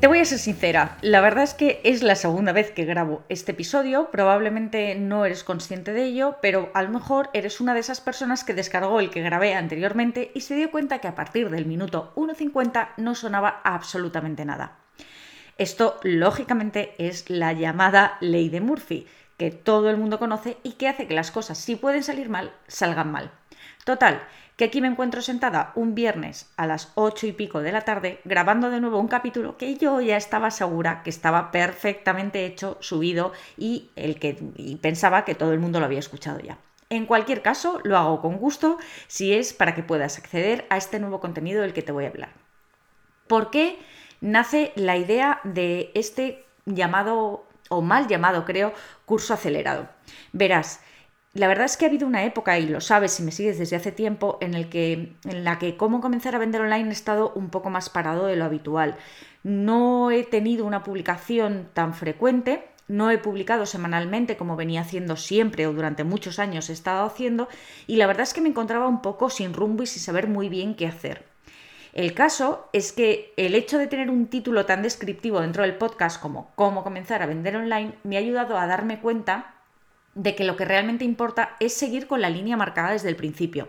Te voy a ser sincera, la verdad es que es la segunda vez que grabo este episodio, probablemente no eres consciente de ello, pero a lo mejor eres una de esas personas que descargó el que grabé anteriormente y se dio cuenta que a partir del minuto 1.50 no sonaba absolutamente nada. Esto, lógicamente, es la llamada ley de Murphy, que todo el mundo conoce y que hace que las cosas, si pueden salir mal, salgan mal. Total, que aquí me encuentro sentada un viernes a las ocho y pico de la tarde grabando de nuevo un capítulo que yo ya estaba segura que estaba perfectamente hecho, subido y, el que, pensaba que todo el mundo lo había escuchado ya. En cualquier caso, lo hago con gusto si es para que puedas acceder a este nuevo contenido del que te voy a hablar. ¿Por qué nace la idea de este llamado, o mal llamado creo, curso acelerado? Verás, la verdad es que ha habido una época, y lo sabes si me sigues desde hace tiempo, en, el que, en la que cómo comenzar a vender online he estado un poco más parado de lo habitual. No he tenido una publicación tan frecuente, no he publicado semanalmente como venía haciendo siempre o durante muchos años he estado haciendo, y la verdad es que me encontraba un poco sin rumbo y sin saber muy bien qué hacer. El caso es que el hecho de tener un título tan descriptivo dentro del podcast como Cómo comenzar a vender online me ha ayudado a darme cuenta de que lo que realmente importa es seguir con la línea marcada desde el principio.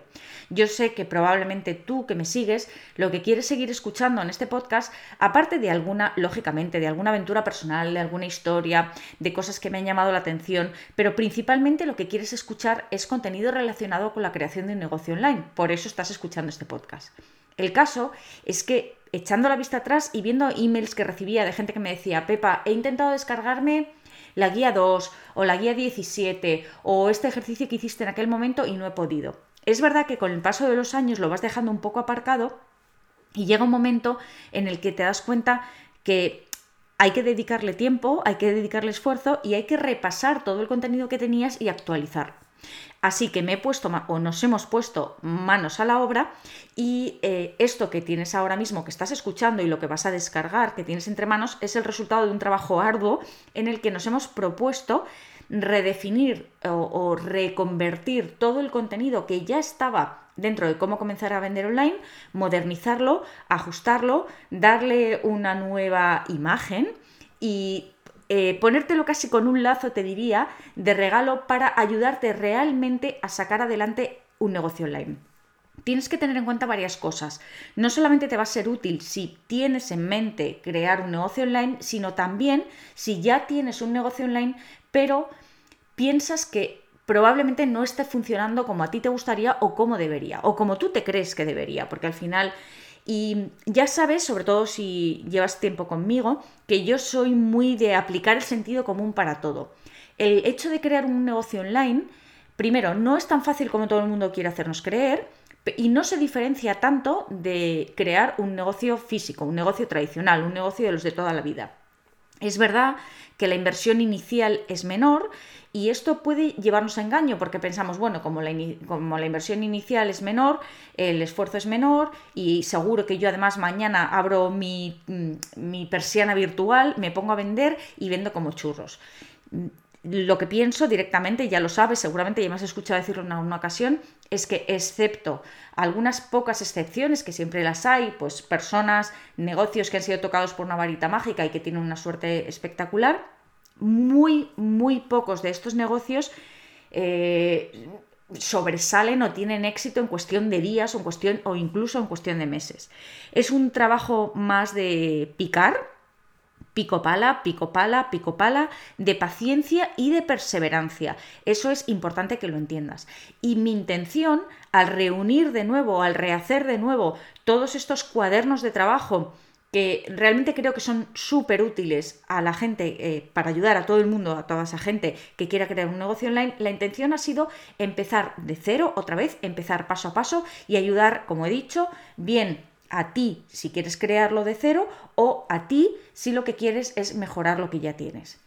Yo sé que probablemente tú que me sigues, lo que quieres seguir escuchando en este podcast, aparte de alguna, lógicamente, de alguna aventura personal, de alguna historia, de cosas que me han llamado la atención, pero principalmente lo que quieres escuchar es contenido relacionado con la creación de un negocio online. Por eso estás escuchando este podcast. El caso es que echando la vista atrás y viendo emails que recibía de gente que me decía, Pepa, he intentado descargarme la guía 2 o la guía 17 o este ejercicio que hiciste en aquel momento y no he podido. Es verdad que con el paso de los años lo vas dejando un poco aparcado y llega un momento en el que te das cuenta que hay que dedicarle tiempo, hay que dedicarle esfuerzo y hay que repasar todo el contenido que tenías y actualizarlo. Así que me he puesto, o nos hemos puesto manos a la obra y eh, esto que tienes ahora mismo, que estás escuchando y lo que vas a descargar, que tienes entre manos, es el resultado de un trabajo arduo en el que nos hemos propuesto redefinir o, reconvertir todo el contenido que ya estaba dentro de cómo comenzar a vender online, modernizarlo, ajustarlo, darle una nueva imagen y eh, ponértelo casi con un lazo, te diría, de regalo para ayudarte realmente a sacar adelante un negocio online. Tienes que tener en cuenta varias cosas. No solamente te va a ser útil si tienes en mente crear un negocio online, sino también si ya tienes un negocio online, pero piensas que probablemente no esté funcionando como a ti te gustaría o como debería, o como tú te crees que debería, porque al final y ya sabes, sobre todo si llevas tiempo conmigo, que yo soy muy de aplicar el sentido común para todo. El hecho de crear un negocio online, primero, no es tan fácil como todo el mundo quiere hacernos creer y no se diferencia tanto de crear un negocio físico, un negocio tradicional, un negocio de los de toda la vida. Es verdad que la inversión inicial es menor y esto puede llevarnos a engaño porque pensamos, bueno, como la, como la, inversión inicial es menor, el esfuerzo es menor y seguro que yo además mañana abro mi, mm, mi persiana virtual, me pongo a vender y vendo como churros lo que pienso directamente, ya lo sabes, seguramente ya me has escuchado decirlo en una ocasión, es que excepto algunas pocas excepciones, que siempre las hay, pues personas, negocios que han sido tocados por una varita mágica y que tienen una suerte espectacular, muy, muy pocos de estos negocios eh, sobresalen o tienen éxito en cuestión de días o, en cuestión, o incluso en cuestión de meses. Es un trabajo más de picar, pico pala, pico pala, pico pala, de paciencia y de perseverancia. Eso es importante que lo entiendas. Y mi intención, al reunir de nuevo, al rehacer de nuevo todos estos cuadernos de trabajo, que realmente creo que son súper útiles a la gente eh, para ayudar a todo el mundo, a toda esa gente que quiera crear un negocio online, la intención ha sido empezar de cero, otra vez, empezar paso a paso y ayudar, como he dicho, bien a ti si quieres crearlo de cero o a ti si lo que quieres es mejorar lo que ya tienes.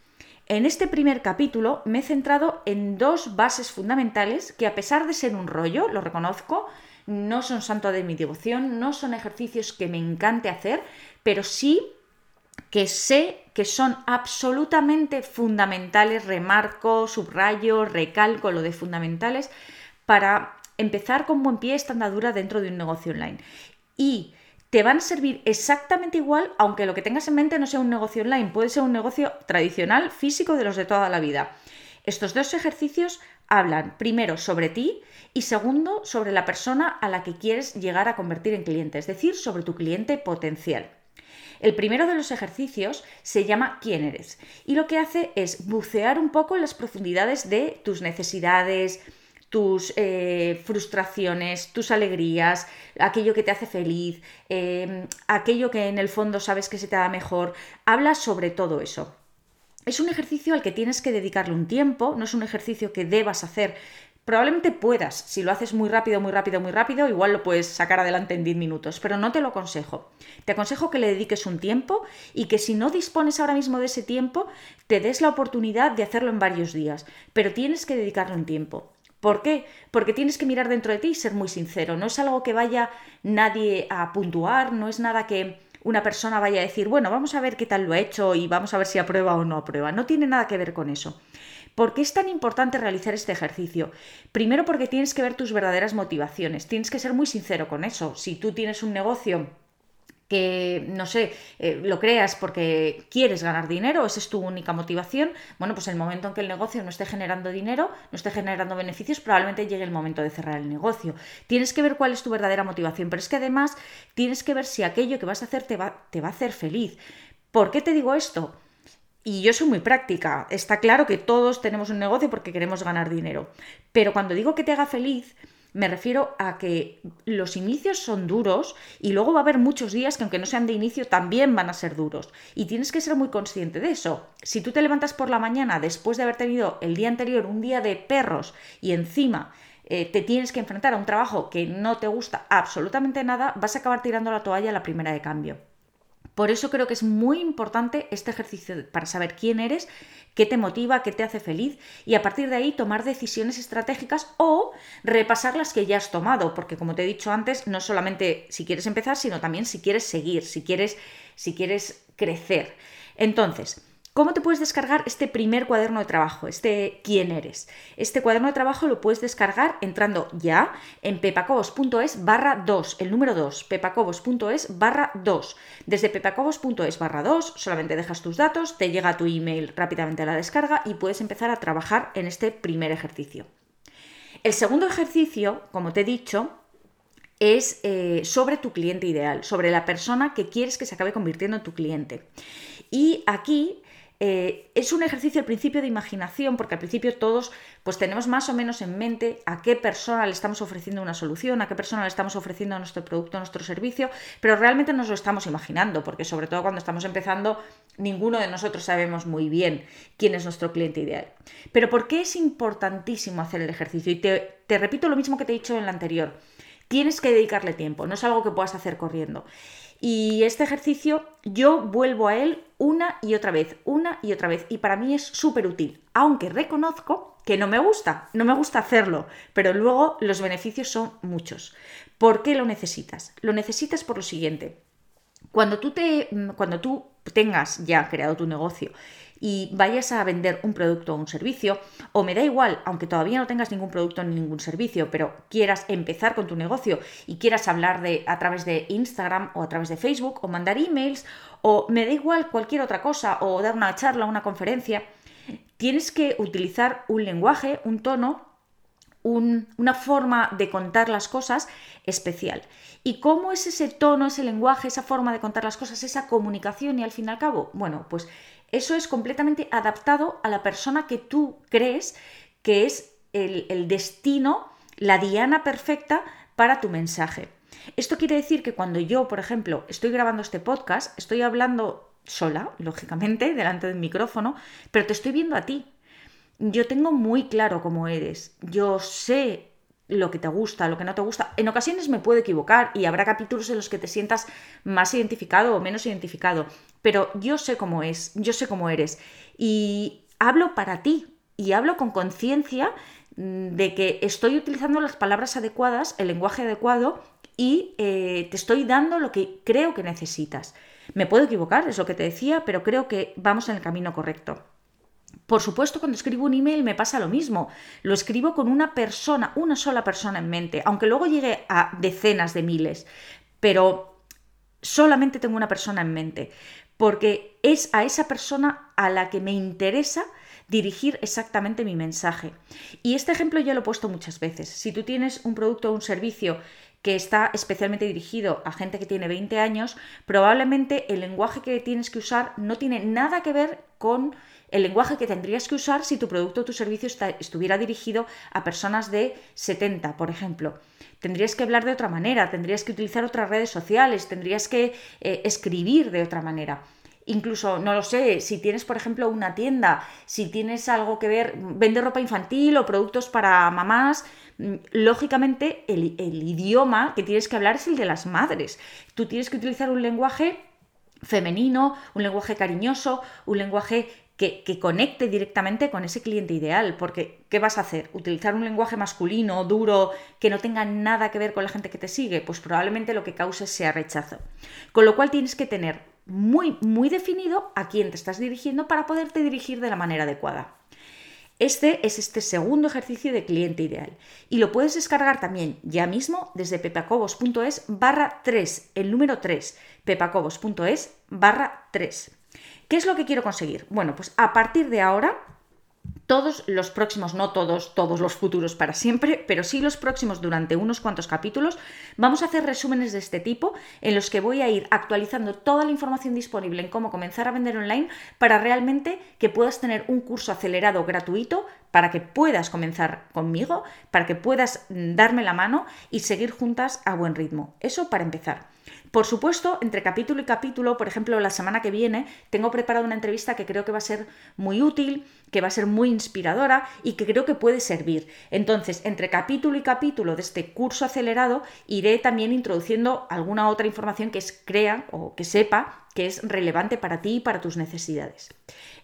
En este primer capítulo me he centrado en dos bases fundamentales que a pesar de ser un rollo, lo reconozco, no son santo de mi devoción, no son ejercicios que me encante hacer, pero sí que sé que son absolutamente fundamentales, remarco, subrayo, recalco lo de fundamentales para empezar con buen pie esta andadura dentro de un negocio online. Y te van a servir exactamente igual, aunque lo que tengas en mente no sea un negocio online, puede ser un negocio tradicional, físico de los de toda la vida. Estos dos ejercicios hablan primero sobre ti y segundo sobre la persona a la que quieres llegar a convertir en cliente, es decir, sobre tu cliente potencial. El primero de los ejercicios se llama ¿Quién eres? y lo que hace es bucear un poco en las profundidades de tus necesidades, tus eh, frustraciones, tus alegrías, aquello que te hace feliz, em, aquello que en el fondo sabes que se te da mejor. Habla sobre todo eso. Es un ejercicio al que tienes que dedicarle un tiempo, no es un ejercicio que debas hacer. Probablemente puedas, si lo haces muy rápido, muy rápido, muy rápido, igual lo puedes sacar adelante en 10 minutos, pero no te lo aconsejo. Te aconsejo que le dediques un tiempo y que si no dispones ahora mismo de ese tiempo, te des la oportunidad de hacerlo en varios días, pero tienes que dedicarle un tiempo. ¿Por qué? Porque tienes que mirar dentro de ti y ser muy sincero. No es algo que vaya nadie a puntuar, no es nada que una persona vaya a decir, bueno, vamos a ver qué tal lo ha hecho y vamos a ver si aprueba o no aprueba. No tiene nada que ver con eso. ¿Por qué es tan importante realizar este ejercicio? Primero porque tienes que ver tus verdaderas motivaciones, tienes que ser muy sincero con eso. Si tú tienes un negocio que, no sé, eh, lo creas porque quieres ganar dinero, esa es tu única motivación, bueno, pues el momento en que el negocio no esté generando dinero, no esté generando beneficios, probablemente llegue el momento de cerrar el negocio. Tienes que ver cuál es tu verdadera motivación, pero es que además tienes que ver si aquello que vas a hacer te va, te va a hacer feliz. ¿Por qué te digo esto? Y yo soy muy práctica. Está claro que todos tenemos un negocio porque queremos ganar dinero. Pero cuando digo que te haga feliz, me refiero a que los inicios son duros y luego va a haber muchos días que aunque no sean de inicio también van a ser duros. Y tienes que ser muy consciente de eso. Si tú te levantas por la mañana después de haber tenido el día anterior un día de perros y encima eh, te tienes que enfrentar a un trabajo que no te gusta absolutamente nada, vas a acabar tirando la toalla la primera de cambio. Por eso creo que es muy importante este ejercicio para saber quién eres, qué te motiva, qué te hace feliz y a partir de ahí tomar decisiones estratégicas o repasar las que ya has tomado, porque como te he dicho antes, no solamente si quieres empezar, sino también si quieres seguir, si quieres, si quieres crecer. Entonces, ¿Cómo te puedes descargar este primer cuaderno de trabajo, este quién eres? Este cuaderno de trabajo lo puedes descargar entrando ya en pepacobos.es barra 2, el número 2, pepacobos.es barra 2. Desde pepacobos.es barra 2 solamente dejas tus datos, te llega tu email rápidamente a la descarga y puedes empezar a trabajar en este primer ejercicio. El segundo ejercicio, como te he dicho, es eh, sobre tu cliente ideal, sobre la persona que quieres que se acabe convirtiendo en tu cliente. Y aquí eh, es un ejercicio al principio de imaginación, porque al principio todos pues tenemos más o menos en mente a qué persona le estamos ofreciendo una solución, a qué persona le estamos ofreciendo nuestro producto, nuestro servicio, pero realmente nos lo estamos imaginando, porque sobre todo cuando estamos empezando, ninguno de nosotros sabemos muy bien quién es nuestro cliente ideal. Pero ¿por qué es importantísimo hacer el ejercicio? Y te, te repito lo mismo que te he dicho en el anterior. Tienes que dedicarle tiempo, no es algo que puedas hacer corriendo. Y este ejercicio yo vuelvo a él una y otra vez, una y otra vez. Y para mí es súper útil, aunque reconozco que no me gusta, no me gusta hacerlo, pero luego los beneficios son muchos. ¿Por qué lo necesitas? Lo necesitas por lo siguiente. Cuando tú, te, cuando tú tengas ya creado tu negocio y vayas a vender un producto o un servicio, o me da igual, aunque todavía no tengas ningún producto ni ningún servicio, pero quieras empezar con tu negocio y quieras hablar de a través de Instagram o a través de Facebook o mandar emails o me da igual cualquier otra cosa o dar una charla, una conferencia, tienes que utilizar un lenguaje, un tono una forma de contar las cosas especial. ¿Y cómo es ese tono, ese lenguaje, esa forma de contar las cosas, esa comunicación y al fin y al cabo? Bueno, pues eso es completamente adaptado a la persona que tú crees que es el, destino, la diana perfecta para tu mensaje. Esto quiere decir que cuando yo, por ejemplo, estoy grabando este podcast, estoy hablando sola, lógicamente, delante del micrófono, pero te estoy viendo a ti. Yo tengo muy claro cómo eres. Yo sé lo que te gusta, lo que no te gusta. En ocasiones me puedo equivocar y habrá capítulos en los que te sientas más identificado o menos identificado, pero yo sé cómo es, yo sé cómo eres. Y hablo para ti y hablo con conciencia mm, de que estoy utilizando las palabras adecuadas, el lenguaje adecuado y eh, te estoy dando lo que creo que necesitas. Me puedo equivocar, es lo que te decía, pero creo que vamos en el camino correcto. Por supuesto, cuando escribo un email me pasa lo mismo. Lo escribo con una persona, una sola persona en mente, aunque luego llegue a decenas de miles, pero solamente tengo una persona en mente, porque es a esa persona a la que me interesa dirigir exactamente mi mensaje. Y este ejemplo ya lo he puesto muchas veces. Si tú tienes un producto o un servicio que está especialmente dirigido a gente que tiene 20 años, probablemente el lenguaje que tienes que usar no tiene nada que ver con el lenguaje que tendrías que usar si tu producto o tu servicio estuviera dirigido a personas de 70, por ejemplo. Tendrías que hablar de otra manera, tendrías que utilizar otras redes sociales, tendrías que eh, escribir de otra manera. Incluso, no lo sé, si tienes, por ejemplo, una tienda, si tienes algo que ver, vende ropa infantil o productos para mamás, lógicamente el, el idioma que tienes que hablar es el de las madres. Tú tienes que utilizar un lenguaje femenino, un lenguaje cariñoso, un lenguaje que, que, conecte directamente con ese cliente ideal. Porque, ¿qué vas a hacer? ¿Utilizar un lenguaje masculino, duro, que no tenga nada que ver con la gente que te sigue? Pues probablemente lo que cause sea rechazo. Con lo cual tienes que tener muy, muy definido a quién te estás dirigiendo para poderte dirigir de la manera adecuada. Este es este segundo ejercicio de cliente ideal y lo puedes descargar también ya mismo desde pepacobos.es barra 3, el número 3, pepacobos.es barra 3. ¿Qué es lo que quiero conseguir? Bueno, pues a partir de ahora todos los próximos, no todos, todos los futuros para siempre, pero sí los próximos durante unos cuantos capítulos, vamos a hacer resúmenes de este tipo en los que voy a ir actualizando toda la información disponible en cómo comenzar a vender online para realmente que puedas tener un curso acelerado gratuito para que puedas comenzar conmigo, para que puedas darme la mano y seguir juntas a buen ritmo. Eso para empezar. Por supuesto, entre capítulo y capítulo, por ejemplo, la semana que viene, tengo preparada una entrevista que creo que va a ser muy útil, que va a ser muy inspiradora y que creo que puede servir. Entonces, entre capítulo y capítulo de este curso acelerado, iré también introduciendo alguna otra información que crea o que sepa que es relevante para ti y para tus necesidades.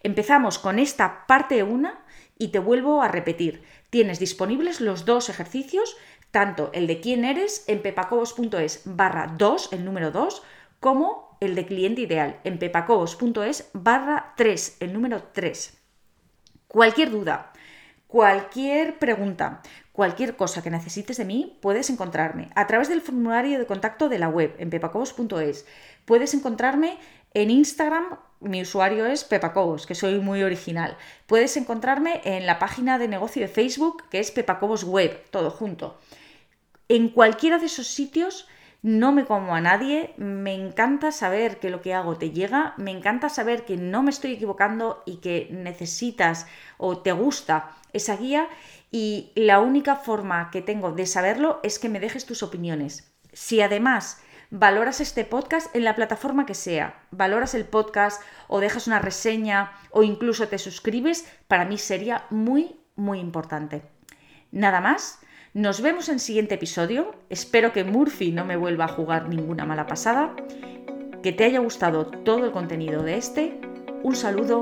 Empezamos con esta parte 1 y te vuelvo a repetir. Tienes disponibles los dos ejercicios tanto el de quién eres en pepacobos.es barra 2, el número 2, como el de cliente ideal en pepacobos.es barra 3, el número 3. Cualquier duda, cualquier pregunta, cualquier cosa que necesites de mí, puedes encontrarme a través del formulario de contacto de la web en pepacobos.es. Puedes encontrarme en Instagram mi usuario es Pepacobos, que soy muy original. Puedes encontrarme en la página de negocio de Facebook, que es Pepacobos Web, todo junto. En cualquiera de esos sitios no me como a nadie, me encanta saber que lo que hago te llega, me encanta saber que no me estoy equivocando y que necesitas o te gusta esa guía y la única forma que tengo de saberlo es que me dejes tus opiniones. Si además valoras este podcast en la plataforma que sea, valoras el podcast o dejas una reseña o incluso te suscribes, para mí sería muy, muy importante. Nada más, nos vemos en el siguiente episodio, espero que Murphy no me vuelva a jugar ninguna mala pasada, que te haya gustado todo el contenido de este, un saludo